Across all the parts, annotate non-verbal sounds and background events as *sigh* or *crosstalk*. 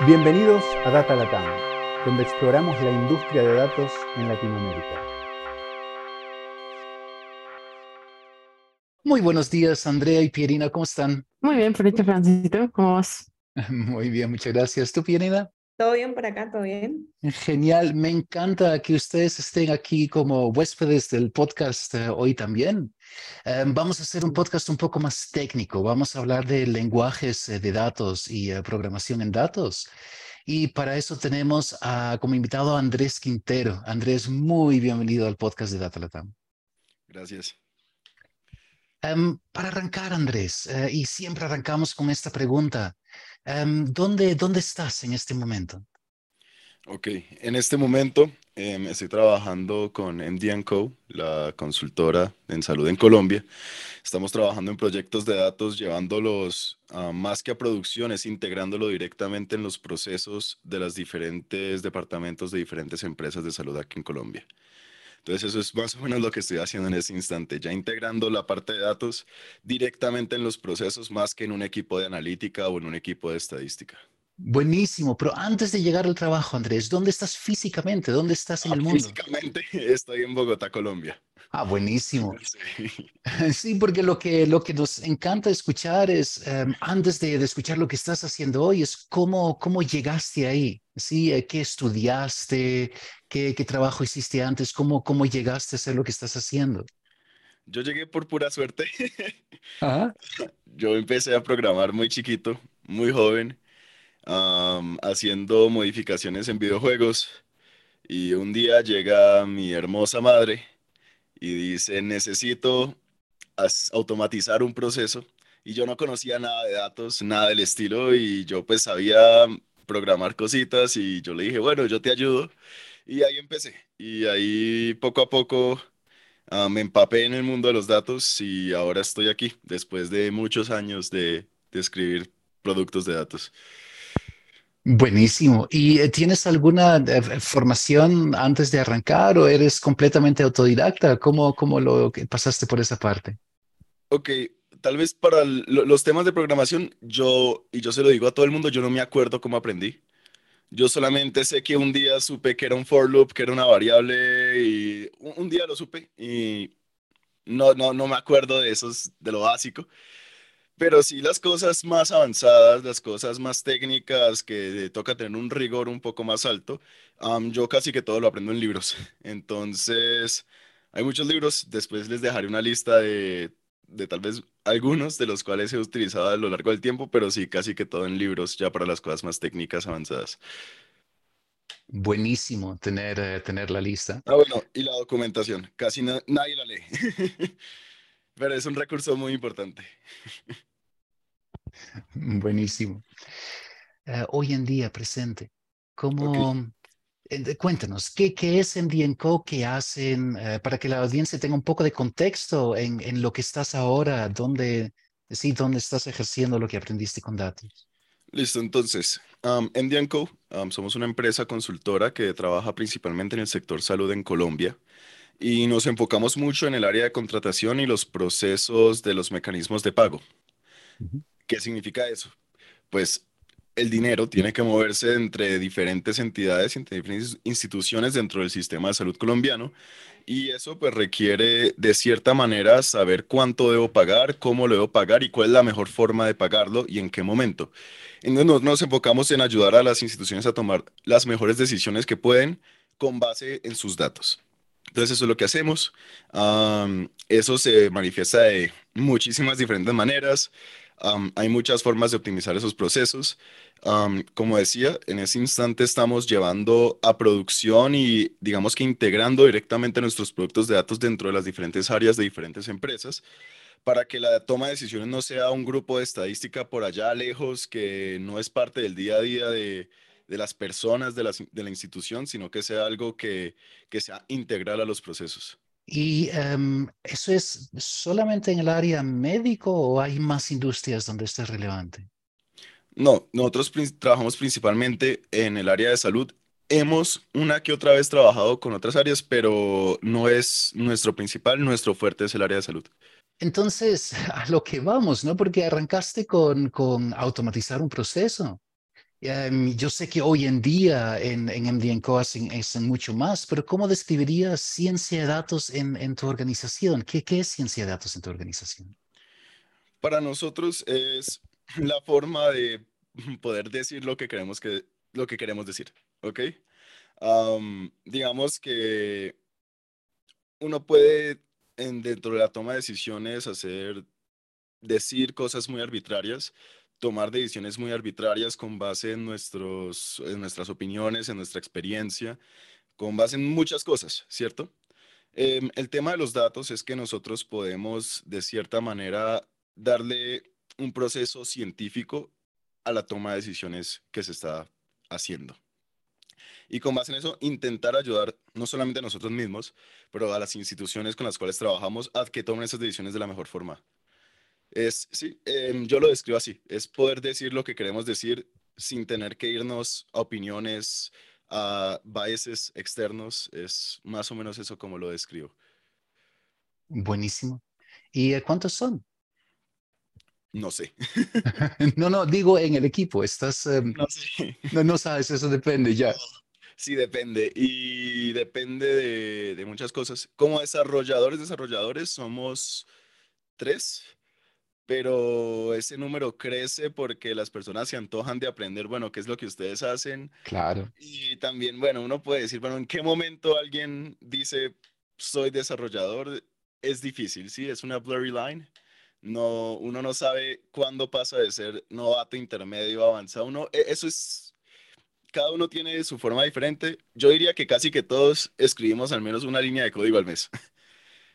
Bienvenidos a Data Latam, donde exploramos la industria de datos en Latinoamérica. Muy buenos días, Andrea y Pierina, ¿cómo están? Muy bien, Felipe Francisco, ¿cómo vas? *laughs* Muy bien, muchas gracias. ¿Tú, Pierina? ¿Todo bien por acá? ¿Todo bien? Genial, me encanta que ustedes estén aquí como huéspedes del podcast eh, hoy también. Em, vamos a hacer un podcast un poco más técnico, vamos a hablar de lenguajes eh, de datos y eh, programación en datos. Y para eso tenemos como invitado a Andrés Quintero. Andrés, muy bienvenido al podcast de Data Latam. Gracias. Em, para arrancar, Andrés, y siempre arrancamos con esta pregunta. Em, ¿dónde, ¿Dónde estás en este momento? Ok, en este momento em, estoy trabajando con MD Co, la consultora en salud en Colombia. Estamos trabajando en proyectos de datos, llevándolos más que a producciones, integrándolo directamente en los procesos de los diferentes departamentos de diferentes empresas de salud aquí en Colombia. Entonces eso es más o menos lo que estoy haciendo en este instante, ya integrando la parte de datos directamente en los procesos más que en un equipo de analítica o en un equipo de estadística. Buenísimo, pero antes de llegar al trabajo, Andrés, ¿dónde estás físicamente? ¿Dónde estás en el mundo? Físicamente *laughs* estoy en Bogotá, Colombia. Ah, buenísimo. *laughs* *laughs* Sí. porque lo que, lo que nos encanta escuchar es, em, antes de, escuchar lo que estás haciendo hoy, es cómo, cómo llegaste ahí, ¿sí? Eh, ¿Qué estudiaste? ¿Qué, qué trabajo hiciste antes? ¿Cómo, ¿Cómo llegaste a hacer lo que estás haciendo? Yo llegué por pura suerte. *laughs* Yo empecé a programar muy chiquito, muy joven haciendo modificaciones en videojuegos y un día llega mi hermosa madre y dice, necesito automatizar un proceso y yo no conocía nada de datos, nada del estilo y yo pues sabía programar cositas y yo le dije, bueno, yo te ayudo y ahí empecé y ahí poco a poco me empapé en el mundo de los datos y ahora estoy aquí después de muchos años de, de escribir productos de datos. Buenísimo. ¿Y eh, tienes alguna eh, formación antes de arrancar o eres completamente autodidacta? ¿Cómo, cómo lo pasaste por esa parte? Ok, tal vez para los temas de programación, yo, y yo se lo digo a todo el mundo, yo no me acuerdo cómo aprendí. Yo solamente sé que un día supe que era un for loop, que era una variable, y un, día lo supe y no, no, no me acuerdo de esos, de lo básico. Pero sí las cosas más avanzadas, las cosas más técnicas que toca tener un rigor un poco más alto, yo casi que todo lo aprendo en libros. *laughs* Entonces, hay muchos libros, después les dejaré una lista de, de tal vez algunos de los cuales he utilizado a lo largo del tiempo, pero sí casi que todo en libros ya para las cosas más técnicas avanzadas. Buenísimo tener, eh, tener la lista. Ah, bueno, y la documentación, casi nadie la lee. *laughs* Pero es un recurso muy importante. *laughs* Buenísimo. Eh, hoy en día, presente, ¿cómo, cuéntanos, ¿qué, ¿qué, es MDNCO? ¿Qué hacen? Eh, para que la audiencia tenga un poco de contexto en, en lo que estás ahora, dónde, sí, dónde estás ejerciendo lo que aprendiste con datos. Listo, entonces, um, MDNCO somos una empresa consultora que trabaja principalmente en el sector salud en Colombia y nos enfocamos mucho en el área de contratación y los procesos de los mecanismos de pago. ¿Qué significa eso? Pues el dinero tiene que moverse entre diferentes entidades, entre diferentes instituciones dentro del sistema de salud colombiano y eso pues requiere de cierta manera saber cuánto debo pagar, cómo lo debo pagar y cuál es la mejor forma de pagarlo y en qué momento. Entonces nos enfocamos en ayudar a las instituciones a tomar las mejores decisiones que pueden con base en sus datos. Entonces eso es lo que hacemos. eso se manifiesta de muchísimas diferentes maneras. Hay muchas formas de optimizar esos procesos. como decía, en ese instante estamos llevando a producción y digamos que integrando directamente nuestros productos de datos dentro de las diferentes áreas de diferentes empresas para que la toma de decisiones no sea un grupo de estadística por allá lejos que no es parte del día a día de, las personas de la, institución, sino que sea algo que sea integral a los procesos. ¿Y em, eso es solamente en el área médico o hay más industrias donde esto es relevante? No, nosotros trabajamos principalmente en el área de salud. Hemos una que otra vez trabajado con otras áreas, pero no es nuestro principal, nuestro fuerte es el área de salud. Entonces, *laughs* a lo que vamos, ¿no? Porque arrancaste con, con automatizar un proceso. Em, yo sé que hoy en día en, en MDNCO hacen, hacen mucho más, pero ¿cómo describirías ciencia de datos en, en tu organización? ¿Qué, ¿Qué es ciencia de datos en tu organización? Para nosotros es *clears throat* la forma de *clears throat* poder decir lo que queremos, que, lo que queremos decir, ¿ok? Am, digamos que uno puede en, dentro de la toma de decisiones hacer, decir cosas muy arbitrarias, tomar decisiones muy arbitrarias con base en, nuestros, en nuestras opiniones, en nuestra experiencia, con base en muchas cosas, ¿cierto? Em, el tema de los datos es que nosotros podemos, de cierta manera, darle un proceso científico a la toma de decisiones que se está haciendo. Y con base en eso, intentar ayudar no solamente a nosotros mismos, pero a las instituciones con las cuales trabajamos a que tomen esas decisiones de la mejor forma. Es, sí, em, yo lo describo así, es poder decir lo que queremos decir sin tener que irnos a opiniones, a biases externos, es más o menos eso como lo describo. Buenísimo. ¿Y eh, cuántos son? No sé, *laughs* No, no, digo en el equipo. Estás, em, no sé. no, no sabes, eso depende ya. Sí, depende. Y depende de, de muchas cosas. Como desarrolladores, desarrolladores, somos tres, pero ese número crece porque las personas se antojan de aprender, bueno, qué es lo que ustedes hacen. Claro. Y también, bueno, uno puede decir, bueno, ¿en qué momento alguien dice, soy desarrollador? Es difícil, ¿sí? Es una blurry line. No, uno no sabe cuándo pasa de ser novato, intermedio, avanzado. Uno, e- eso es, cada uno tiene su forma diferente. Yo diría que casi que todos escribimos al menos una línea de código al mes. *laughs*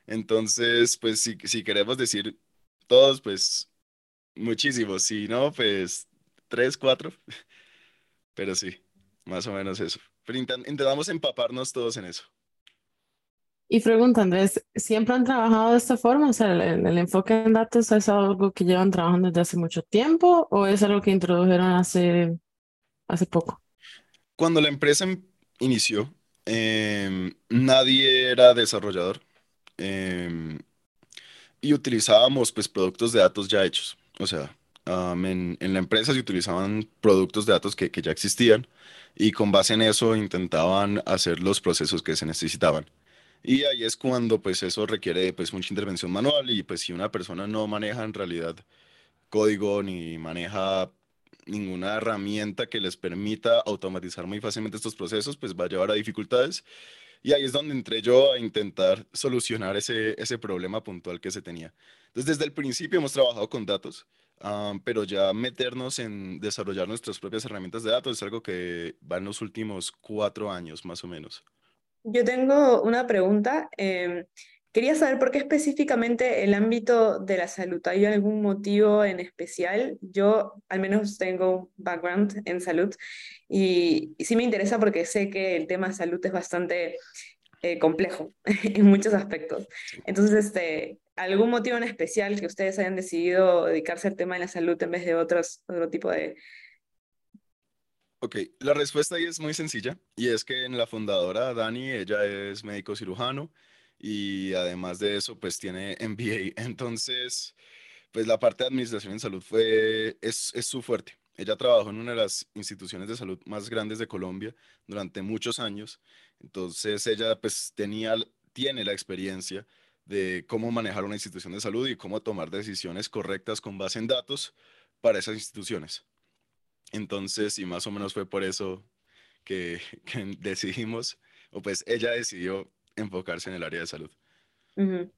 Entonces, pues si, si queremos decir todos, pues muchísimos. Si no, pues tres, cuatro. *laughs* Pero sí, más o menos eso. Pero intent- intentamos empaparnos todos en eso. Y pregunta, Andrés, ¿siempre han trabajado de esta forma? O sea, el, el enfoque en datos es algo que llevan trabajando desde hace mucho tiempo o es algo que introdujeron hace, hace poco? Cuando la empresa em- inició, em, nadie era desarrollador em, y utilizábamos pues productos de datos ya hechos. O sea, am, en, en la empresa se utilizaban productos de datos que, que ya existían y con base en eso intentaban hacer los procesos que se necesitaban. Y ahí es cuando pues eso requiere pues mucha intervención manual y pues si una persona no maneja en realidad código ni maneja ninguna herramienta que les permita automatizar muy fácilmente estos procesos, pues va a llevar a dificultades. Y ahí es donde entré yo a intentar solucionar ese, ese problema puntual que se tenía. Entonces, desde el principio hemos trabajado con datos, ah, pero ya meternos en desarrollar nuestras propias herramientas de datos es algo que va en los últimos cuatro años, más o menos. Yo tengo una pregunta. em, quería saber por qué específicamente el ámbito de la salud. ¿Hay algún motivo en especial? Yo al menos tengo un background en salud y, y sí me interesa porque sé que el tema de salud es bastante eh, complejo *laughs* en muchos aspectos. Entonces, este, ¿algún motivo en especial que ustedes hayan decidido dedicarse al tema de la salud en vez de otros, otro tipo de... Ok, la respuesta ahí es muy sencilla y es que en la fundadora, Dani, ella es médico cirujano y además de eso, pues tiene MBA. *laughs* Entonces, pues la parte de administración en salud fue, es, es su fuerte. Ella trabajó en una de las instituciones de salud más grandes de Colombia durante muchos años. Entonces, ella pues tenía, tiene la experiencia de cómo manejar una institución de salud y cómo tomar decisiones correctas con base en datos para esas instituciones. Entonces, y más o menos fue por eso que, *laughs* que decidimos, o pues ella decidió enfocarse en el área de salud. Ujú.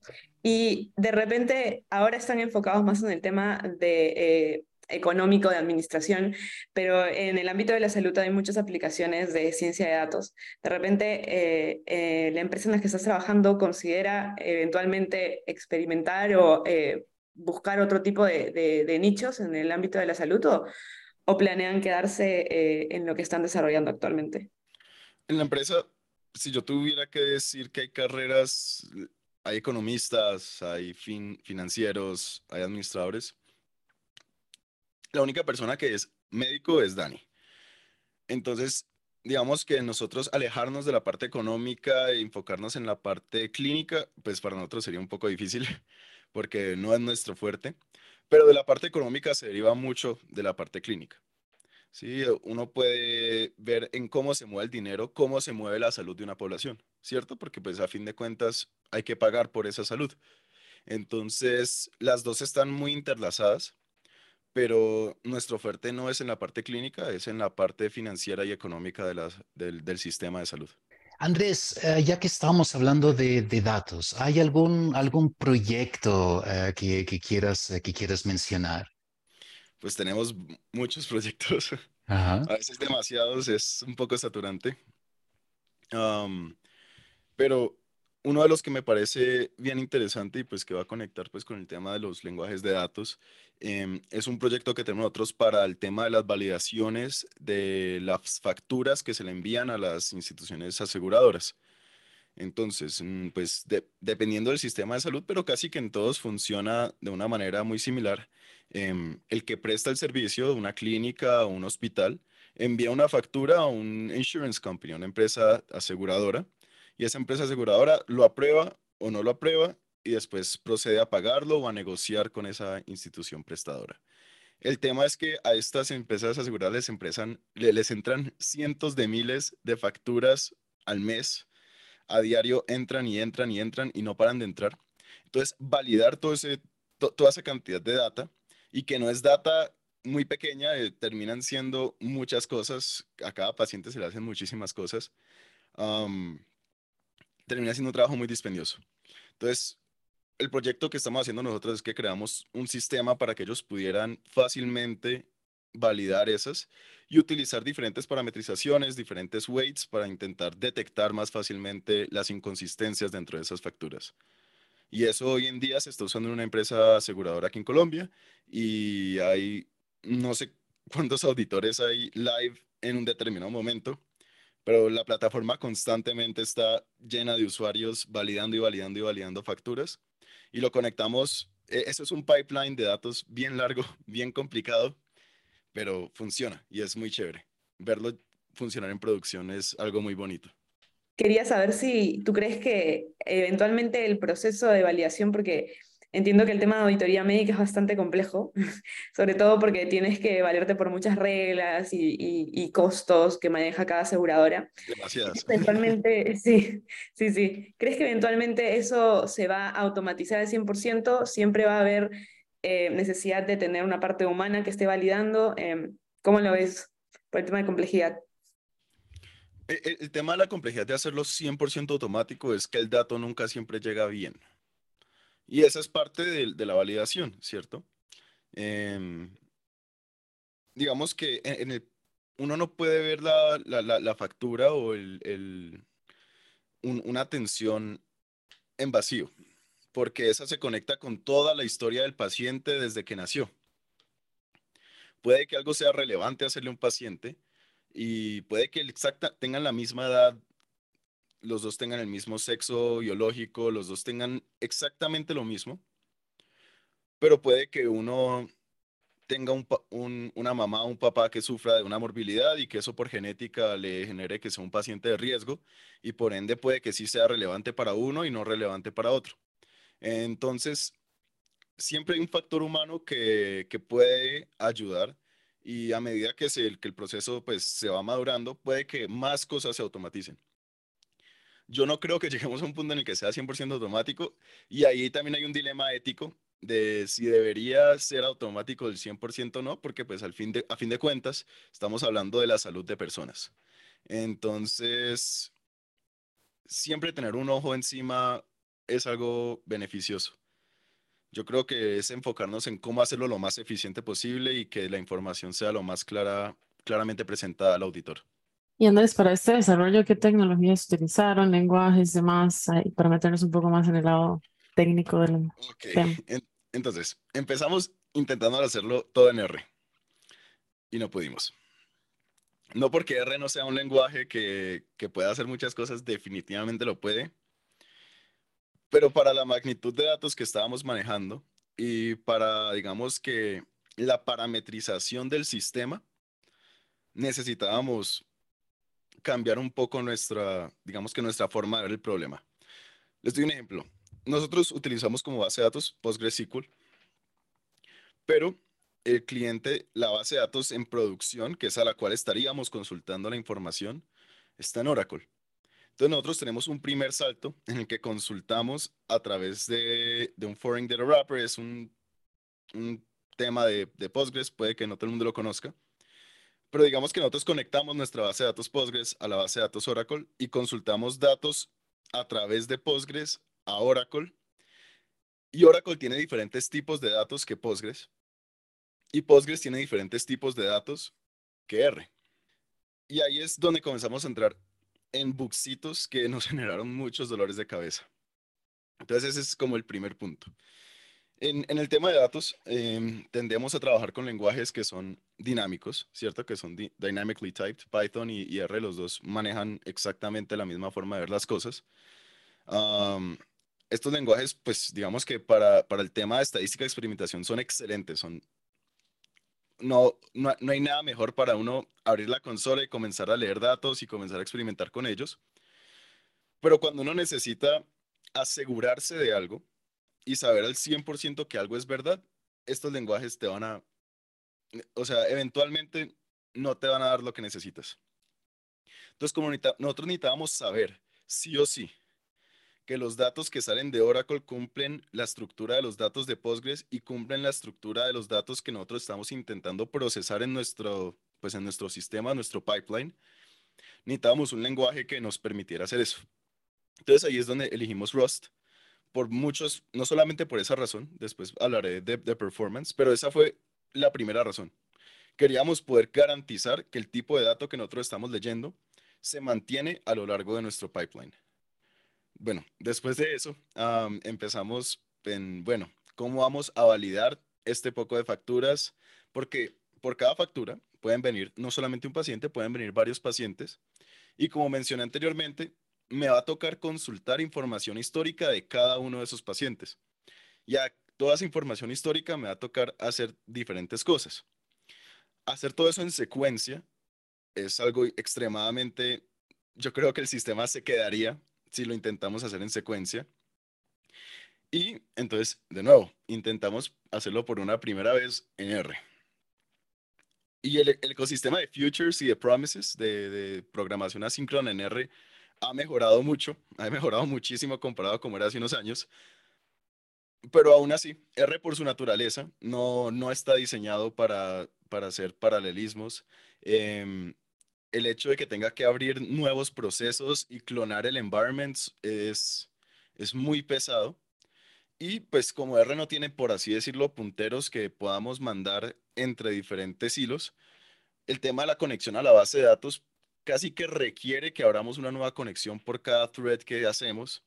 Y de repente ahora están enfocados más en el tema de, eh, económico de administración, pero en el ámbito de la salud hay muchas aplicaciones de ciencia de datos. De repente eh, eh, la empresa en la que estás trabajando considera eventualmente experimentar o eh, buscar otro tipo de, de- de nichos en el ámbito de la salud o, o planean quedarse eh, en lo que están desarrollando actualmente. En la empresa, si yo tuviera que decir que hay carreras, hay economistas, hay fin- financieros, hay administradores, la única persona que es médico es Dani. Entonces, digamos que nosotros alejarnos de la parte económica e enfocarnos en la parte clínica, pues para nosotros sería un poco difícil *laughs* porque no es nuestro fuerte, pero de la parte económica se deriva mucho de la parte clínica. Sí, uno puede ver en cómo se mueve el dinero, cómo se mueve la salud de una población, ¿cierto? Porque pues a fin de cuentas hay que pagar por esa salud. Entonces, las dos están muy interlazadas, pero nuestro oferta no es en la parte clínica, es en la parte financiera y económica de del, del, sistema de salud. Andrés, eh, ya que estamos hablando de, de, datos, ¿hay algún, algún proyecto uh, que, que, quieras, que quieras mencionar? Pues tenemos muchos *laughs* proyectos, Ajá. a veces demasiados, es un poco saturante. Um, pero uno de los que me parece bien interesante y pues que va a conectar pues con el tema de los lenguajes de datos eh, es un proyecto que tenemos nosotros para el tema de las validaciones de las facturas que se le envían a las instituciones aseguradoras. Entonces, mm, pues dependiendo del sistema de salud, pero casi que en todos funciona de una manera muy similar. Eh, el que presta el servicio, una clínica o un hospital, envía una factura a un insurance company, una empresa aseguradora, y esa empresa aseguradora lo aprueba o no lo aprueba y después procede a pagarlo o a negociar con esa institución prestadora. El tema es que a estas empresas aseguradoras les, les entran cientos de miles de facturas al mes. A diario entran y entran y entran y no paran de entrar. Entonces, validar toda esa cantidad de data y que no es data muy pequeña, eh, terminan siendo muchas cosas. A cada paciente se le hacen muchísimas cosas termina siendo un trabajo muy dispendioso. Entonces, el proyecto que estamos haciendo nosotros es que creamos un sistema para que ellos pudieran fácilmente validar esas y utilizar diferentes parametrizaciones, diferentes weights para intentar detectar más fácilmente las inconsistencias dentro de esas facturas. Y eso hoy en día se está usando en una empresa aseguradora aquí en Colombia y hay no sé cuántos auditores hay live en un determinado momento pero la plataforma constantemente está llena de usuarios validando y validando y validando facturas y lo conectamos. E, eso es un pipeline de datos bien largo, *laughs* bien complicado, pero funciona y es muy chévere. Verlo funcionar en producción es algo muy bonito. Quería saber si tú crees que eventualmente el proceso de validación, porque Entiendo que el tema de auditoría médica es bastante complejo, *laughs* sobre todo porque tienes que valerte por muchas reglas y, costos que maneja cada aseguradora. Demasiadas. Eventualmente, *laughs* sí, sí, sí. ¿Crees que eventualmente eso se va a automatizar al 100%? ¿Siempre va a haber eh, necesidad de tener una parte humana que esté validando? Em, ¿Cómo lo ves por el tema de complejidad? El, e, el tema de la complejidad de hacerlo 100% automático es que el dato nunca siempre llega bien. Y esa es parte de, la validación, ¿cierto? Em, digamos que en, uno no puede ver la, factura o el, una atención en vacío, porque esa se conecta con toda la historia del paciente desde que nació. Puede que algo sea relevante hacerle a un paciente y puede que exacta, tengan la misma edad los dos tengan el mismo sexo biológico, los dos tengan exactamente lo mismo, pero puede que uno tenga un, una mamá o un papá que sufra de una morbilidad y que eso por genética le genere que sea un paciente de riesgo y por ende puede que sí sea relevante para uno y no relevante para otro. Entonces, siempre hay un factor humano que, puede ayudar y a medida que, se, que el proceso pues, se va madurando, puede que más cosas se automaticen. Yo no creo que *laughs* lleguemos a un punto en el que sea 100% automático y ahí también hay un dilema ético de si debería ser automático del 100% o no, porque pues al fin de, a fin de cuentas estamos hablando de la salud de personas. Entonces, siempre tener un ojo encima es algo beneficioso. Yo creo que es enfocarnos en cómo hacerlo lo más eficiente posible y que la información sea lo más clara, claramente presentada al auditor. Y Andrés, para este desarrollo, ¿qué tecnologías utilizaron, lenguajes, demás, para meternos un poco más en el lado técnico del tema? Entonces, empezamos intentando hacerlo todo en R y no pudimos. No porque R no sea un lenguaje que, que pueda hacer muchas cosas, definitivamente lo puede, pero para la magnitud de datos que estábamos manejando y para, digamos que la parametrización del sistema, necesitábamos cambiar un poco nuestra, digamos que nuestra forma de ver el problema. Les doy un ejemplo. Nosotros utilizamos como base de datos PostgreSQL, pero el cliente, la base de datos en producción, que es a la cual estaríamos consultando la información, está en Oracle. Entonces nosotros tenemos un primer salto en el que consultamos a través de, un Foreign Data Wrapper, es un, un tema de, de, Postgres, puede que no todo el mundo lo conozca, pero digamos que nosotros conectamos nuestra base de datos Postgres a la base de datos Oracle y consultamos datos a través de Postgres a Oracle. Y Oracle tiene diferentes tipos de datos que Postgres. Y Postgres tiene diferentes tipos de datos que R. Y ahí es donde comenzamos a entrar en bugsitos que nos *laughs* generaron muchos dolores de cabeza. Entonces ese es como el primer punto. En, el tema de datos, em, tendemos a trabajar con lenguajes que son dinámicos, ¿cierto? Que son dynamically typed. Python y, R, los dos manejan exactamente la misma forma de ver las cosas. estos lenguajes, pues digamos que para, para el tema de estadística y experimentación son excelentes, son no, no, hay nada mejor para uno abrir la consola y comenzar a leer datos y comenzar a experimentar con ellos. Pero cuando uno necesita asegurarse de algo y saber al 100% que algo es verdad, estos lenguajes te van a, o sea, eventualmente no te van a dar lo que necesitas. Entonces, como nosotros necesitábamos saber, sí o sí, que los datos que salen de Oracle cumplen la estructura de los datos de Postgres y cumplen la estructura de los datos que nosotros estamos intentando procesar en nuestro, pues en nuestro sistema, nuestro pipeline. Necesitábamos un lenguaje que nos permitiera hacer eso. Entonces ahí es donde elegimos Rust. Por muchos, no solamente por esa razón, después hablaré de, de performance, pero esa fue la primera razón. Queríamos poder garantizar que el tipo de dato que nosotros estamos leyendo se mantiene a lo largo de nuestro pipeline bueno, después de eso, empezamos en, bueno, ¿cómo vamos a validar este poco de facturas? Porque por cada factura pueden venir no solamente un paciente, pueden venir varios pacientes. Y como mencioné anteriormente, me va a tocar consultar información histórica de cada uno de esos pacientes. Y a toda esa información histórica me va a tocar hacer diferentes cosas. Hacer todo eso en secuencia es algo extremadamente, yo creo que el sistema se quedaría si lo intentamos hacer en secuencia. Y entonces, de nuevo, intentamos hacerlo por una primera vez en R. Y el, ecosistema de futures y de promises, de, de, programación asíncrona en R, ha mejorado mucho, ha mejorado muchísimo comparado a como era hace unos años. Pero aún así, R por su naturaleza no, no está diseñado para, para hacer paralelismos. Eh, el hecho de que tenga que abrir nuevos procesos y clonar el environment es, es muy pesado. Y pues como R no tiene, por así decirlo, punteros que podamos mandar entre diferentes hilos, el tema de la conexión a la base de datos casi que requiere que abramos una nueva conexión por cada thread que hacemos.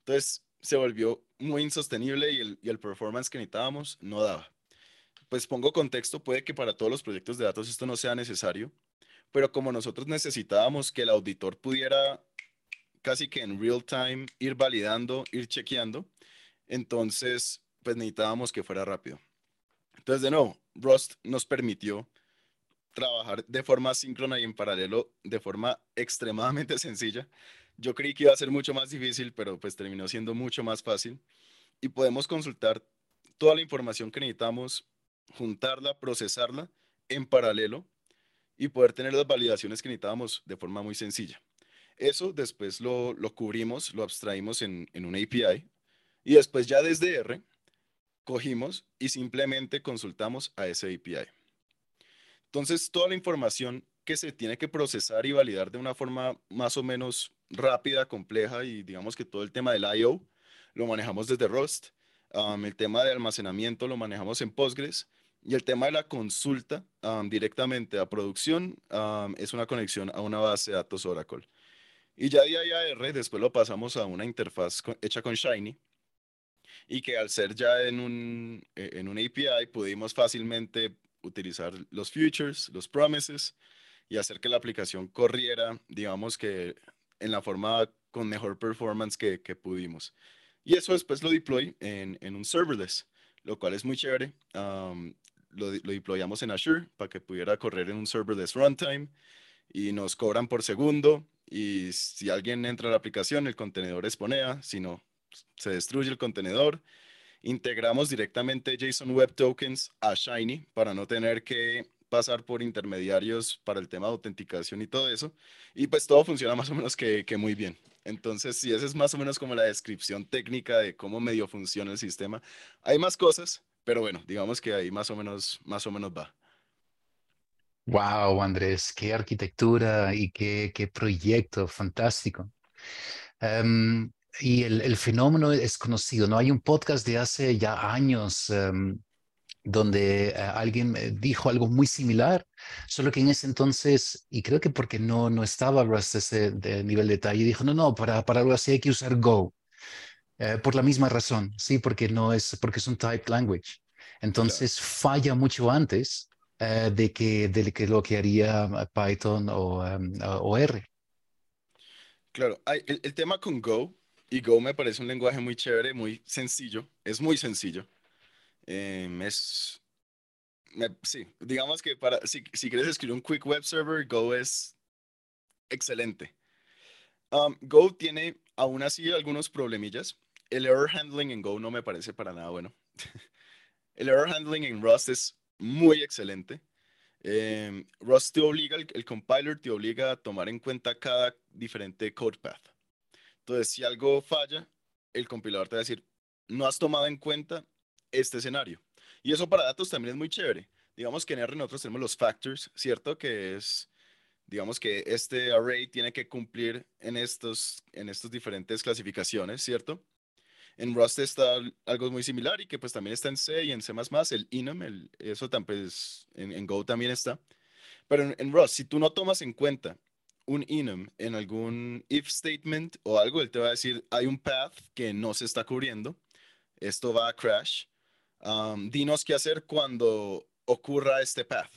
Entonces se volvió muy insostenible y el, y el performance que necesitábamos no daba. Pues pongo contexto, puede que para todos los proyectos de datos esto no sea necesario, pero como nosotros necesitábamos que el auditor pudiera casi que en real time ir validando, ir chequeando, entonces pues necesitábamos que fuera rápido. Entonces, de nuevo, Rust nos permitió trabajar de forma síncrona y en paralelo de forma extremadamente *laughs* sencilla. Yo creí que iba a ser mucho más difícil, pero pues terminó siendo mucho más fácil. Y podemos consultar toda la información que necesitamos, juntarla, procesarla en paralelo y poder tener las validaciones que necesitábamos de forma muy sencilla. Eso después lo, lo cubrimos, lo abstraímos en, en una API y después ya desde R cogimos y simplemente consultamos a esa API. Entonces, toda la información que se tiene que procesar y validar de una forma más o menos rápida, compleja y digamos que todo el tema del I.O. lo manejamos desde Rust. Um, el tema de almacenamiento lo manejamos en Postgres y el tema de la consulta directamente a producción es una conexión a una base de datos Oracle. Y ya de IAR después lo pasamos a una interfaz hecha con Shiny y que al ser ya en un, e, en un API pudimos fácilmente utilizar los futures, los promises y hacer que la aplicación corriera, digamos que en la forma con mejor performance que, que pudimos. Y eso después lo deploy en, en un serverless, lo cual es muy chévere lo, lo deployamos en Azure para que pudiera correr en un serverless runtime y nos cobran por segundo y si alguien entra a la aplicación el contenedor esponea, si no se destruye el contenedor integramos directamente JSON Web Tokens a Shiny para no tener que pasar por intermediarios para el tema de autenticación y todo eso. Y pues todo funciona más o menos que, que muy bien. Entonces, sí, esa es más o menos como la descripción técnica de cómo medio funciona el sistema. Hay más cosas, pero bueno, digamos que ahí más o menos, más o menos va. Wow, Andrés, qué arquitectura y qué, qué proyecto fantástico. Em, y el, el, fenómeno es conocido, ¿no? Hay un podcast de hace ya años um, donde uh, alguien dijo algo muy similar, solo que en ese entonces, y creo que porque no, no estaba Rust ese nivel de detalle, dijo, no, no, para, para algo así hay que usar Go. Uh, por la misma razón, sí, porque no es, porque es un typed language. Entonces claro. falla mucho antes uh, de, que, de que lo que haría Python o, um, o R. Claro, el, el, tema con Go, y Go me parece un lenguaje muy chévere, muy sencillo, es muy sencillo. Eh, es, me, sí, digamos que para, si, si, quieres escribir un Quick Web Server, Go es excelente. Um, Go tiene aún así algunos problemillas. El error handling en Go no me parece para nada bueno. *laughs* el error handling en Rust es muy excelente. Eh, Rust te obliga, el, el, compiler te obliga a tomar en cuenta cada diferente code path. Entonces, si algo falla, el compilador te va a decir, no has tomado en cuenta este escenario. Y eso para datos también es muy chévere. Digamos que en R nosotros tenemos los factors, ¿cierto? Que es, digamos que este array tiene que cumplir en estos, en estos diferentes clasificaciones, ¿cierto? En Rust está algo muy similar y que pues también está en C y en C++, el enum, el, eso también pues, en, en, Go también está. Pero en, en, Rust, si tú no tomas en cuenta un enum en algún if statement o algo, él te va a decir, hay un path que no se está cubriendo, esto va a crash, um, dinos qué hacer cuando ocurra este path.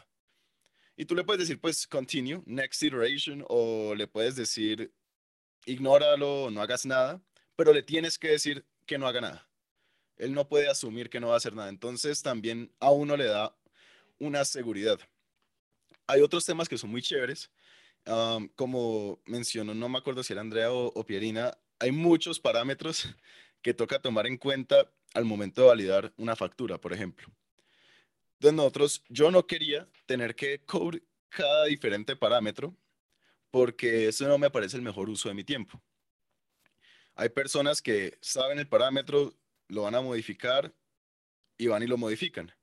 Y tú le puedes decir, pues, continue, next iteration, o le puedes decir, ignóralo, no hagas nada, pero le tienes que decir, que no haga nada. Él no puede asumir que no va a hacer nada. Entonces también a uno le da una seguridad. Hay otros temas que son muy chéveres. Como mencionó, no me acuerdo si era Andrea o, Pierina, hay muchos parámetros *laughs* que toca tomar en cuenta al momento de validar una factura, por ejemplo. Entonces nosotros, yo no quería tener que code cada diferente parámetro porque eso no me parece el mejor uso de mi tiempo. Hay personas que saben el parámetro, lo van a modificar y van y lo modifican.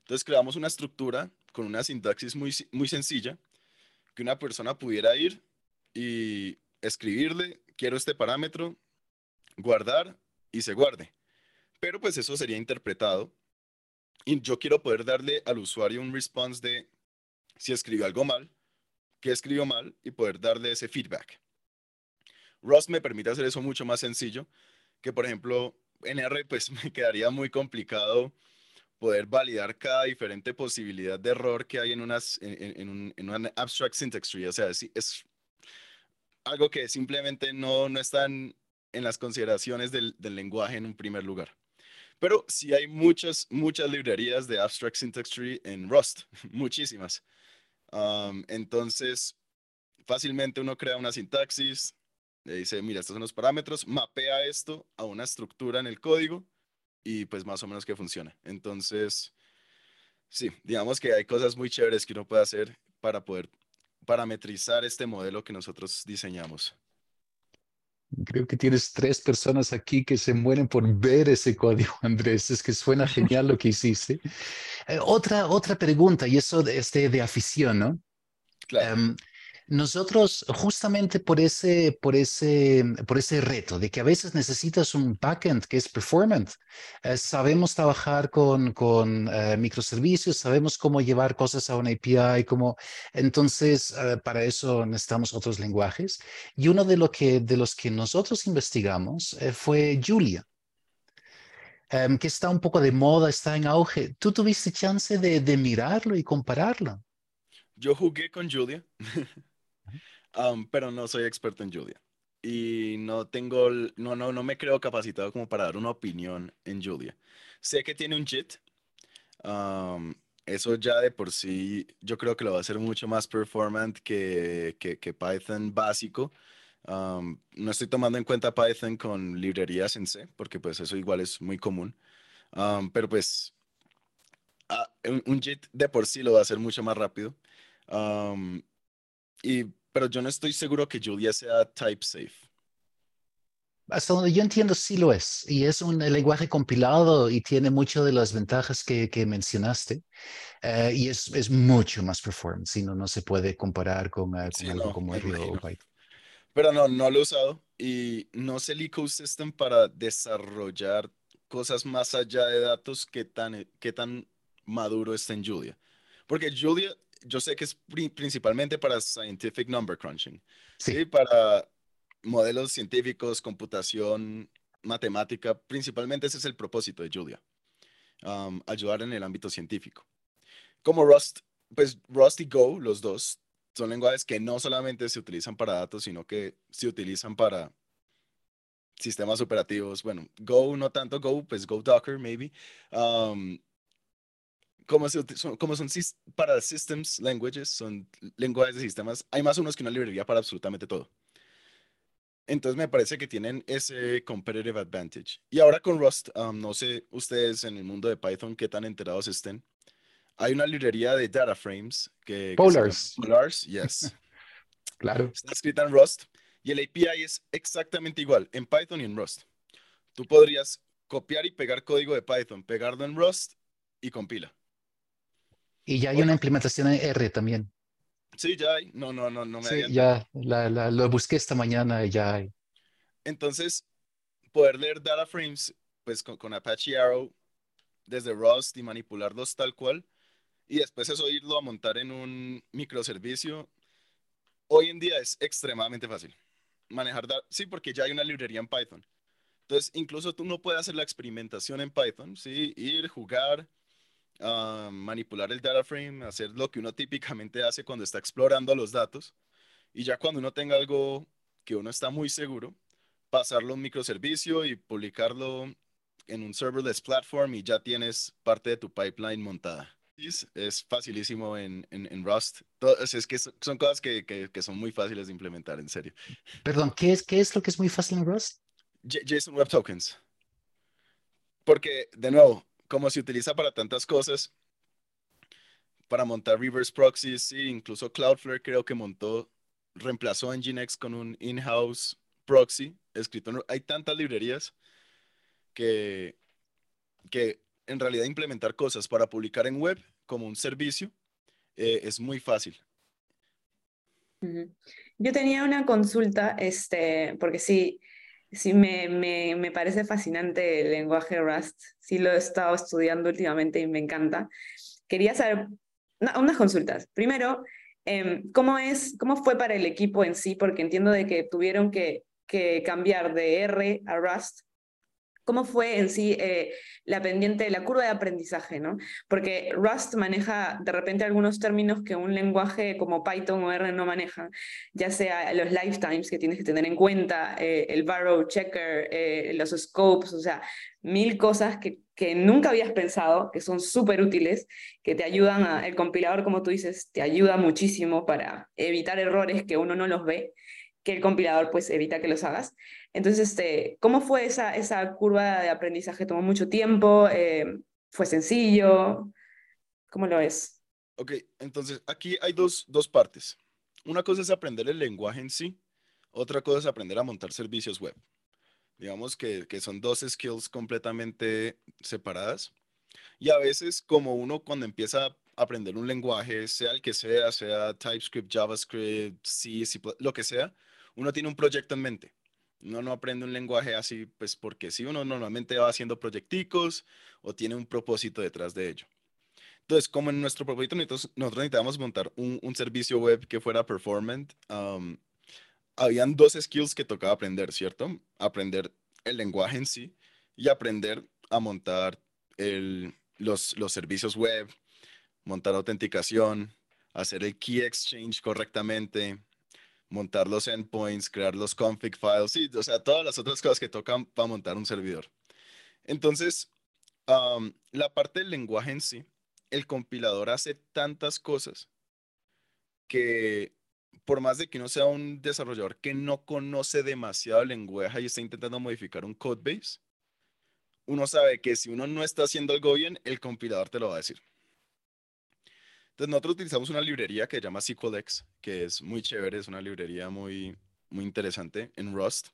Entonces creamos una estructura con una sintaxis muy, muy sencilla que una persona pudiera ir y escribirle, quiero este parámetro, guardar y se guarde. Pero pues eso sería interpretado y yo quiero poder darle al usuario un response de si escribió algo mal, qué escribió mal y poder darle ese feedback. Rust me permite hacer eso mucho más sencillo, que por ejemplo en R pues *laughs* me quedaría muy complicado poder validar cada diferente posibilidad de error que hay en, unas, en, un, una abstract syntax tree. O sea, es, es algo que simplemente no, no están en las consideraciones del, del, lenguaje en un primer lugar. Pero sí hay muchas, muchas librerías de abstract syntax tree en Rust, *laughs* muchísimas. Um, entonces, fácilmente uno crea una sintaxis, le dice, mira, estos son los parámetros, mapea esto a una estructura en el código y pues más o menos que funciona. Entonces, sí, digamos que hay cosas muy chéveres que uno puede hacer para poder parametrizar este modelo que nosotros diseñamos. Creo que tienes tres personas aquí que se mueren por ver ese código, *laughs* Andrés. Es que suena genial lo que hiciste. Eh, otra, otra pregunta, y eso de, este, de afición, ¿no? Claro. Um, nosotros, justamente por ese, por, ese, por ese reto de que a veces necesitas un backend que es performant, eh, sabemos trabajar con, con eh, microservicios, sabemos cómo llevar cosas a una API, como, entonces eh, para eso necesitamos otros lenguajes. Y uno de, lo que, de los que nosotros investigamos eh, fue Julia. Um, que está un poco de moda, está en auge. ¿Tú tuviste chance de, de mirarlo y compararlo? Yo jugué con Julia. *laughs* Um, pero no soy experto en Julia. Y no tengo, no, no, no me creo capacitado como para dar una opinión en Julia. Sé que tiene un JIT. Um, eso ya de por sí, yo creo que lo va a hacer mucho más performant que, que, que Python básico. Um, no estoy tomando en cuenta Python con librerías en C, porque pues eso igual es muy común. Um, pero pues un, un JIT de por sí lo va a hacer mucho más rápido. Um, y, pero yo no estoy seguro que Julia sea type safe. Hasta donde yo entiendo, sí lo es. Y es un lenguaje compilado y tiene muchas de las ventajas que, que mencionaste. eh, y es, es mucho más performance. Si no, no se puede comparar con, eh, con Sí, algo no, como me R o. Python. Pero no, no lo he usado y no sé el ecosystem para desarrollar cosas más allá de datos que tan, qué tan maduro está en Julia. Porque Julia, yo sé que es pri- principalmente para scientific number crunching, Sí. ¿sí? Para modelos científicos, computación, matemática, principalmente ese es el propósito de Julia, um, ayudar en el ámbito científico. Como Rust, pues Rust y Go, los dos, son lenguajes que no solamente se utilizan para datos, sino que se utilizan para sistemas operativos. Bueno, Go no tanto Go, pues Go Docker, maybe. Um, como, se son, como son para systems languages, son lenguajes de sistemas, hay más unos que una librería para absolutamente todo. Entonces me parece que tienen ese competitive advantage. Y ahora con Rust, um, no sé ustedes en el mundo de Python qué tan enterados estén. Hay una librería de data frames que, que Polars. Polars, yes. *laughs* Claro. Está escrita en Rust y el API es exactamente igual en Python y en Rust. Tú podrías copiar y pegar código de Python, pegarlo en Rust y compila. Y ya hay Oye. una implementación en R también. Sí, ya hay. No, no, no, no me Sí, ya la, la- lo busqué esta mañana y ya hay. Entonces, poder leer data frames pues con, con Apache Arrow desde Rust y manipularlos tal cual y después eso irlo a montar en un microservicio, hoy en día es extremadamente fácil. Manejar, sí, porque ya hay una librería en Python. Entonces, incluso tú no puedes hacer la experimentación en Python, sí, ir, jugar, manipular el data frame, hacer lo que uno típicamente hace cuando está explorando los datos. Y ya cuando uno tenga algo que uno está muy seguro, pasarlo a un microservicio y publicarlo en un serverless platform y ya tienes parte de tu pipeline montada. Es, facilísimo en, en, en Rust. Es, que son, cosas que, que, que son muy fáciles de implementar, en serio. Perdón, ¿qué es, qué es lo que es muy fácil en Rust? JSON Web Tokens. Porque, de nuevo, como se utiliza para tantas cosas, para montar reverse proxies, sí, incluso Cloudflare creo que montó, reemplazó Nginx con un in-house proxy escrito. Hay tantas librerías que, que en realidad implementar cosas para publicar en web como un servicio eh, es muy fácil. Yo tenía una consulta, este, porque sí, sí me, me, me parece fascinante el lenguaje Rust, sí lo he estado estudiando últimamente y me encanta. Quería saber una- unas consultas. Primero, em, ¿cómo es, cómo fue para el equipo en sí? Porque entiendo de que tuvieron que, que cambiar de R a Rust. ¿Cómo fue en sí eh, la pendiente, la curva de aprendizaje, ¿no? Porque Rust maneja de repente algunos términos que un lenguaje como Python o R no maneja, ya sea los lifetimes que tienes que tener en cuenta, eh, el barrow checker, eh, los scopes, o sea, mil cosas que, que nunca habías pensado, que son súper útiles, que te ayudan a, el compilador, como tú dices, te ayuda muchísimo para evitar errores que uno no los ve, que el compilador pues evita que los hagas. Entonces, este, ¿cómo fue esa, esa curva de aprendizaje? ¿Tomó mucho tiempo? Eh, ¿Fue sencillo? ¿Cómo lo es? Ok, entonces aquí hay dos, dos partes. Una cosa es aprender el lenguaje en sí, otra cosa es aprender a montar servicios web. Digamos que, que son dos skills completamente separadas. Y a veces, como uno cuando empieza a aprender un lenguaje, sea el que sea, sea TypeScript, JavaScript, C, C++, lo que sea, uno tiene un proyecto en mente. Uno no aprende un lenguaje así, pues porque sí, uno normalmente va haciendo proyecticos o tiene un propósito detrás de ello. Entonces, como en nuestro propósito nosotros necesitábamos montar un, un servicio web que fuera performant, um, habían dos skills que tocaba aprender, ¿cierto? Aprender el lenguaje en sí y aprender a montar el, los, los servicios web, montar autenticación, hacer el key exchange correctamente, montar los endpoints, crear los config files, sí, o sea, todas las otras cosas que tocan para montar un servidor. Entonces, la parte del lenguaje en sí, el compilador hace tantas cosas que por más de que uno sea un desarrollador que no conoce demasiado el lenguaje y está intentando modificar un code base, uno sabe que si uno no está haciendo algo bien, el compilador te lo va a decir. Entonces nosotros utilizamos una librería que se llama SQLX, que es muy chévere, es una librería muy, muy interesante en Rust,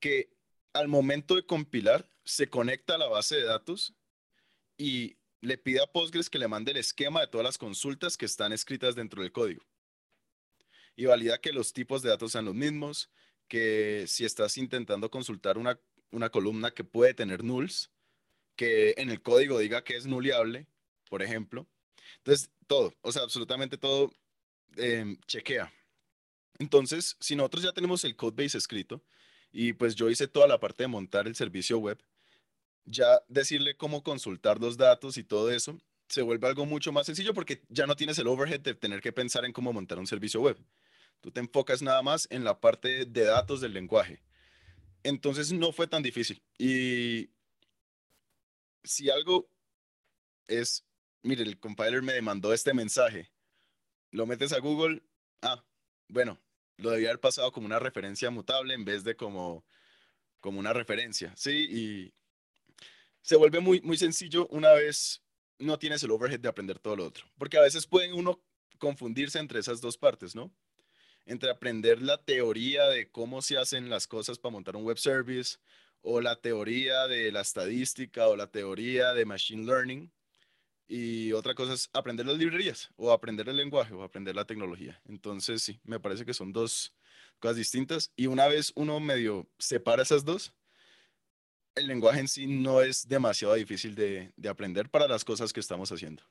que al momento de compilar se conecta a la base de datos y le pide a Postgres que le mande el esquema de todas las consultas que están escritas dentro del código. Y valida que los tipos de datos sean los mismos, que si estás intentando consultar una, una columna que puede tener nulls, que en el código diga que es nuliable, por ejemplo. Entonces, todo, o sea, absolutamente todo em, chequea. Entonces, si nosotros ya tenemos el codebase escrito y pues yo hice toda la parte de montar el servicio web, ya decirle cómo consultar los datos y todo eso se vuelve algo mucho más sencillo porque ya no tienes el overhead de tener que pensar en cómo montar un servicio web. Tú te enfocas nada más en la parte de datos del lenguaje. Entonces no fue tan difícil. Y si algo es, mire, el compiler me demandó este mensaje, lo metes a Google, ah, bueno, lo debía haber pasado como una referencia mutable en vez de como, como una referencia, ¿sí? Y se vuelve muy, muy sencillo una vez no tienes el overhead de aprender todo lo otro. Porque a veces pueden uno confundirse entre esas dos partes, ¿no? Entre aprender la teoría de cómo se hacen las cosas para montar un web service, o la teoría de la estadística, o la teoría de machine learning. Y otra cosa es aprender las librerías, o aprender el lenguaje, o aprender la tecnología. Entonces, sí, me parece que son dos cosas distintas. Y una vez uno medio separa esas dos, el lenguaje en sí no es demasiado difícil de, aprender para las cosas que estamos haciendo.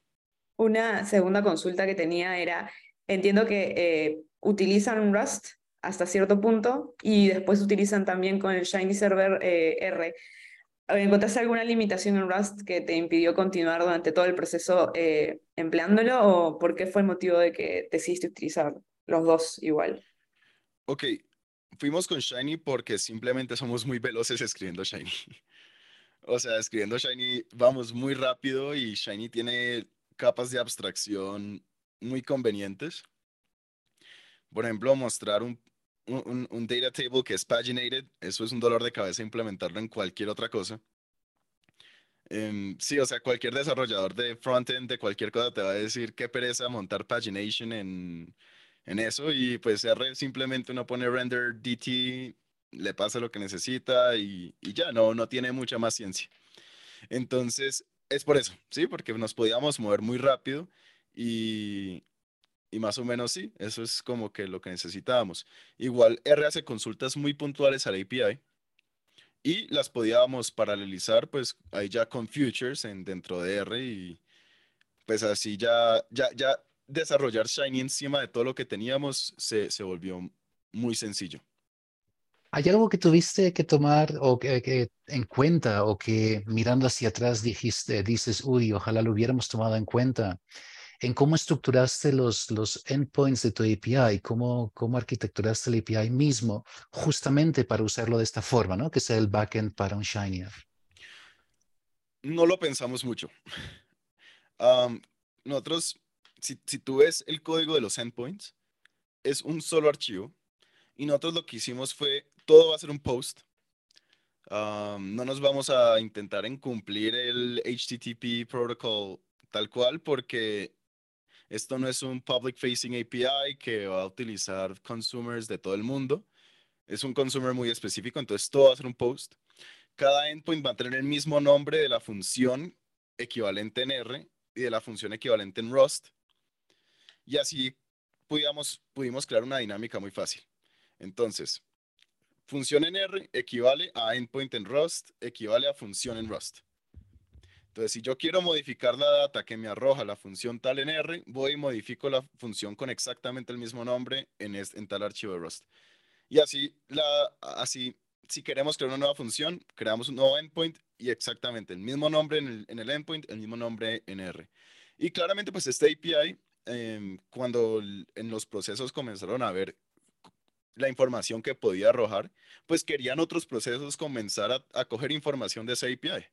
Una segunda consulta que tenía era, entiendo que eh, utilizan Rust hasta cierto punto y después utilizan también con el Shiny Server eh, R. ¿Encontraste alguna limitación en Rust que te impidió continuar durante todo el proceso eh, empleándolo o por qué fue el motivo de que decidiste utilizar los dos igual? Ok, fuimos con Shiny porque simplemente somos muy veloces escribiendo Shiny. *laughs* O sea, escribiendo Shiny vamos muy rápido y Shiny tiene capas de abstracción muy convenientes. Por ejemplo, mostrar un, un, data table que es paginated, eso es un dolor de cabeza implementarlo en cualquier otra cosa. Em, sí, o sea, cualquier desarrollador de frontend, de cualquier cosa, te va a decir qué pereza montar pagination en, en eso y pues R simplemente uno pone render DT, le pasa lo que necesita y, y, ya, no, no tiene mucha más ciencia. Entonces, es por eso, ¿sí? Porque nos podíamos mover muy rápido y, y más o menos sí, eso es como que lo que necesitábamos. Igual R hace consultas muy puntuales al API y las podíamos paralelizar pues ahí ya con futures en, dentro de R y pues así ya, ya, ya desarrollar Shiny encima de todo lo que teníamos se, se volvió muy sencillo. ¿Hay algo que tuviste que tomar o que, en cuenta o que mirando hacia atrás dijiste, dices, uy, ojalá lo hubiéramos tomado en cuenta? En cómo estructuraste los, endpoints de tu API, cómo, cómo arquitecturaste el API mismo, justamente para usarlo de esta forma, ¿no? Que sea el backend para un Shiny. No lo pensamos mucho. *laughs* Nosotros si, tú ves el código de los endpoints, es un solo archivo. Y nosotros lo que hicimos fue, todo va a ser un post. no nos vamos a intentar en cumplir el HTTP protocol tal cual porque esto no es un public facing API que va a utilizar consumers de todo el mundo. Es un consumer muy específico, entonces todo va a ser un post. Cada endpoint va a tener el mismo nombre de la función equivalente en R y de la función equivalente en Rust. Y así pudimos, pudimos crear una dinámica muy fácil. Entonces, función en R equivale a endpoint en Rust, equivale a función en Rust. Entonces, si yo quiero modificar la data que me arroja la función tal en R, voy y modifico la función con exactamente el mismo nombre en, tal archivo de Rust. Y así, la, así, si queremos crear una nueva función, creamos un nuevo endpoint y exactamente el mismo nombre en el, en el endpoint, el mismo nombre en R. Y claramente, pues este API Em, cuando en los procesos comenzaron a ver la información que podía arrojar, pues querían otros procesos comenzar a, a coger información de esa API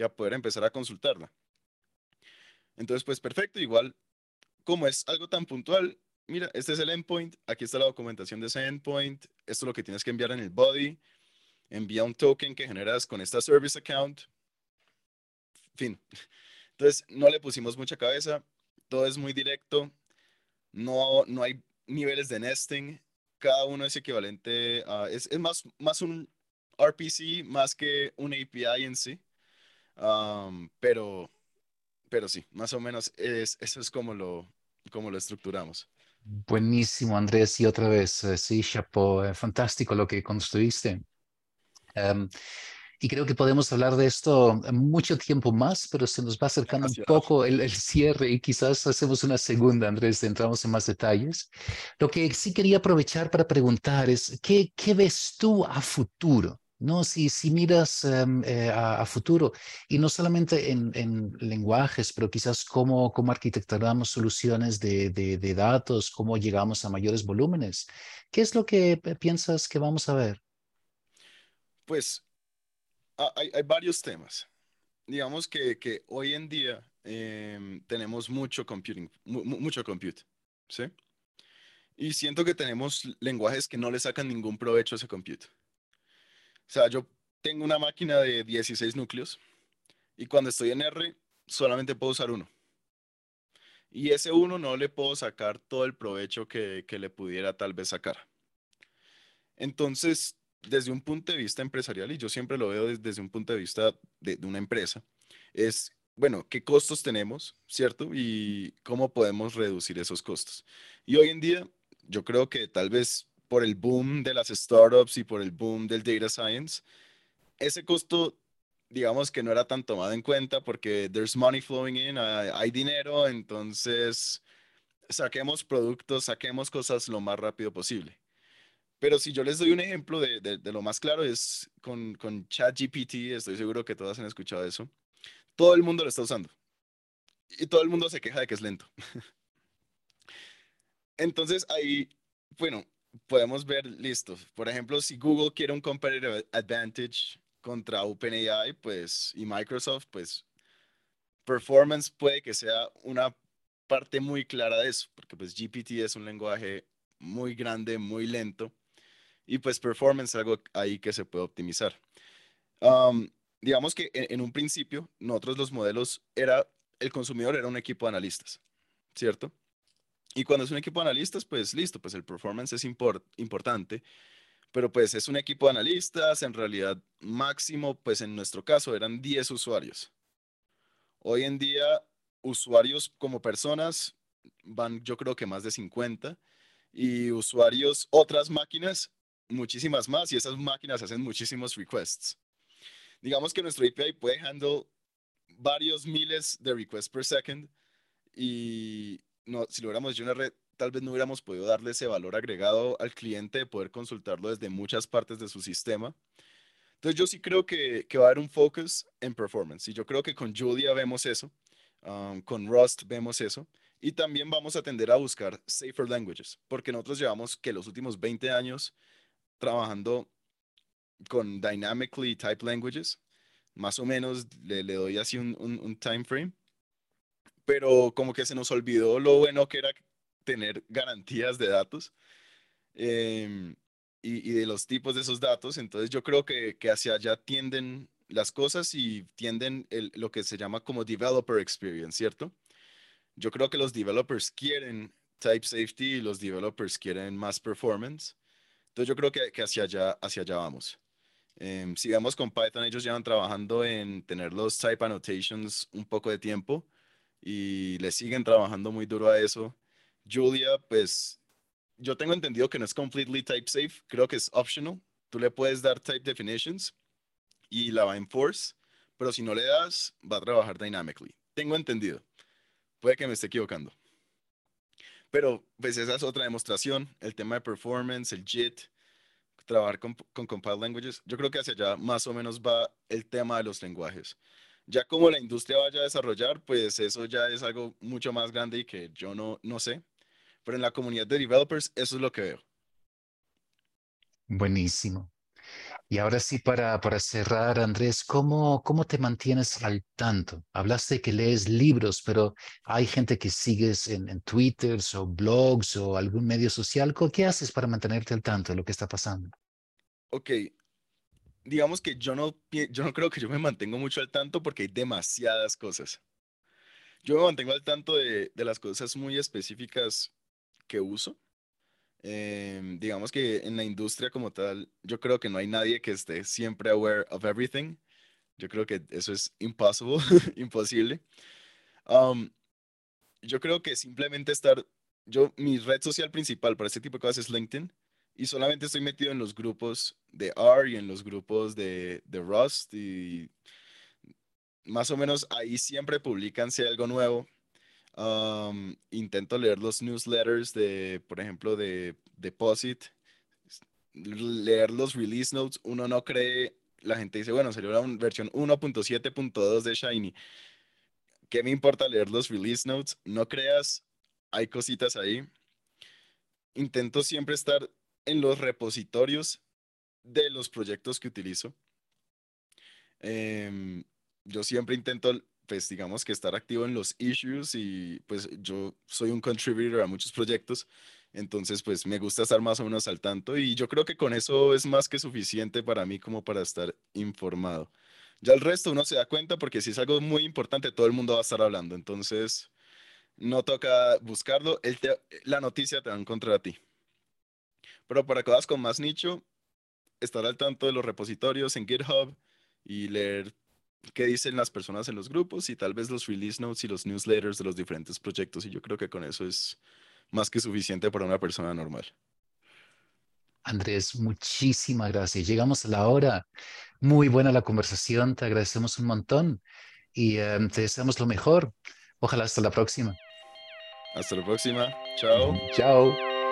y a poder empezar a consultarla. Entonces, pues perfecto, igual como es algo tan puntual, mira, este es el endpoint, aquí está la documentación de ese endpoint, esto es lo que tienes que enviar en el body, envía un token que generas con esta service account fin. Entonces, no le pusimos mucha cabeza, todo es muy directo, no, no hay niveles de nesting, cada uno es equivalente a, es, es más, más un RPC más que un API en sí, pero, pero sí, más o menos es, eso es como lo, como lo estructuramos. Buenísimo, Andrés. Y otra vez, eh, sí, chapo, eh, fantástico lo que construiste. Em, y creo que podemos hablar de esto mucho tiempo más, pero se nos va acercando un poco el, el, cierre y quizás hacemos una segunda, Andrés, entramos en más detalles. Lo que sí quería aprovechar para preguntar es, ¿qué, qué ves tú a futuro? No, si, miras em, eh, a, futuro, y no solamente en, en lenguajes, pero quizás cómo, cómo arquitecturamos soluciones de, datos, cómo llegamos a mayores volúmenes, ¿qué es lo que piensas que vamos a ver? Pues hay, varios temas. Digamos que, hoy en día eh, tenemos mucho computing, mucho compute, ¿sí? Y siento que tenemos lenguajes que no le sacan ningún provecho a ese compute. Sea, yo tengo una máquina de 16 núcleos y cuando estoy en R solamente puedo usar uno. Y ese uno no le puedo sacar todo el provecho que, que le pudiera tal vez sacar. Entonces, desde un punto de vista empresarial, y yo siempre lo veo desde, desde un punto de vista de, de, una empresa, es, bueno, qué costos tenemos, ¿cierto? Y cómo podemos reducir esos costos. Y hoy en día, yo creo que tal vez por el boom de las startups y por el boom del data science, ese costo, digamos que no era tan tomado en cuenta porque there's money flowing in, hay dinero, entonces saquemos productos, saquemos cosas lo más rápido posible. Pero si yo les doy un ejemplo de, de, de lo más claro es con, con ChatGPT, estoy seguro que todas han escuchado eso, todo el mundo lo está usando y todo el mundo se queja de que es lento. *laughs* Entonces ahí, bueno, podemos ver, listo. Por ejemplo, si Google quiere un competitive advantage contra OpenAI, pues, y Microsoft, pues, performance puede que sea una parte muy clara de eso, porque pues GPT es un lenguaje muy grande, muy lento, y pues performance es algo ahí que se puede optimizar. Digamos que en, en, un principio, nosotros los modelos era, el consumidor era un equipo de analistas, ¿cierto? Y cuando es un equipo de analistas, pues listo, pues el performance es import importante, pero pues es un equipo de analistas, en realidad máximo, pues en nuestro caso eran 10 usuarios. Hoy en día, usuarios como personas van yo creo que más de 50 y usuarios, otras máquinas, muchísimas más y esas máquinas hacen muchísimos requests. Digamos que nuestro API puede handle varios miles de requests per second y no, si lo hubiéramos hecho una red, tal vez no hubiéramos podido darle ese valor agregado al cliente de poder consultarlo desde muchas partes de su sistema. Entonces yo sí creo que, que va a haber un focus en performance y yo creo que con Julia vemos eso, um, con Rust vemos eso y también vamos a tender a buscar safer languages porque nosotros llevamos que los últimos 20 años trabajando con dynamically typed languages, más o menos le, le doy así un, un time frame pero como que se nos olvidó lo bueno que era tener garantías de datos eh, y, y, de los tipos de esos datos. Entonces yo creo que, que hacia allá tienden las cosas y tienden el, lo que se llama como developer experience, ¿cierto? Yo creo que los developers quieren type safety y los developers quieren más performance. Entonces yo creo que, que hacia, allá, hacia allá vamos. Eh, si vemos con Python, ellos llevan trabajando en tener los type annotations un poco de tiempo y le siguen trabajando muy duro a eso. Julia, pues yo tengo entendido que no es completely type safe, creo que es optional. Tú le puedes dar type definitions y la va a enforce, pero si no le das, va a trabajar dynamically. Tengo entendido. Puede que me esté equivocando. Pero pues esa es otra demostración, el tema de performance, el JIT, trabajar con, con compiled languages. Yo creo que hacia allá más o menos va el tema de los lenguajes. Ya como la industria vaya a desarrollar, pues eso ya es algo mucho más grande y que yo no, no sé. Pero en la comunidad de developers, eso es lo que veo. Buenísimo. Y ahora sí, para, para cerrar, Andrés, ¿cómo, ¿cómo te mantienes al tanto? Hablaste que lees libros, pero hay gente que sigues en, en Twitter o blogs o algún medio social. ¿Qué haces para mantenerte al tanto de lo que está pasando? Ok. Digamos que yo no, yo no creo que yo me mantengo mucho al tanto porque hay demasiadas cosas. Yo me mantengo al tanto de, de las cosas muy específicas que uso. Em, digamos que en la industria como tal, yo creo que no hay nadie que esté siempre aware of everything. Yo creo que eso es imposible, *laughs* imposible. Um, yo creo que simplemente estar, yo, mi red social principal para este tipo de cosas es LinkedIn y solamente estoy metido en los grupos de R y en los grupos de, Rust y más o menos ahí siempre publican si hay algo nuevo. Um, intento leer los newsletters de, por ejemplo, de Deposit, leer los release notes. Uno no cree, la gente dice, bueno, salió la versión 1.7.2 de Shiny. ¿Qué me importa leer los release notes? No creas, hay cositas ahí. Intento siempre estar en los repositorios de los proyectos que utilizo. Em, yo siempre intento, pues digamos que estar activo en los issues y pues yo soy un contributor a muchos proyectos, entonces pues me gusta estar más o menos al tanto y yo creo que con eso es más que suficiente para mí como para estar informado. Ya el resto uno se da cuenta porque si es algo muy importante, todo el mundo va a estar hablando. Entonces, no toca buscarlo. la noticia te va a encontrar a ti. Pero para cosas con más nicho, estar al tanto de los repositorios en GitHub y leer qué dicen las personas en los grupos y tal vez los release notes y los newsletters de los diferentes proyectos. Y yo creo que con eso es más que suficiente para una persona normal. Andrés, muchísimas gracias. Llegamos a la hora. Muy buena la conversación, te agradecemos un montón y em, te deseamos lo mejor. Ojalá hasta la próxima. Hasta la próxima. Chao. Chao.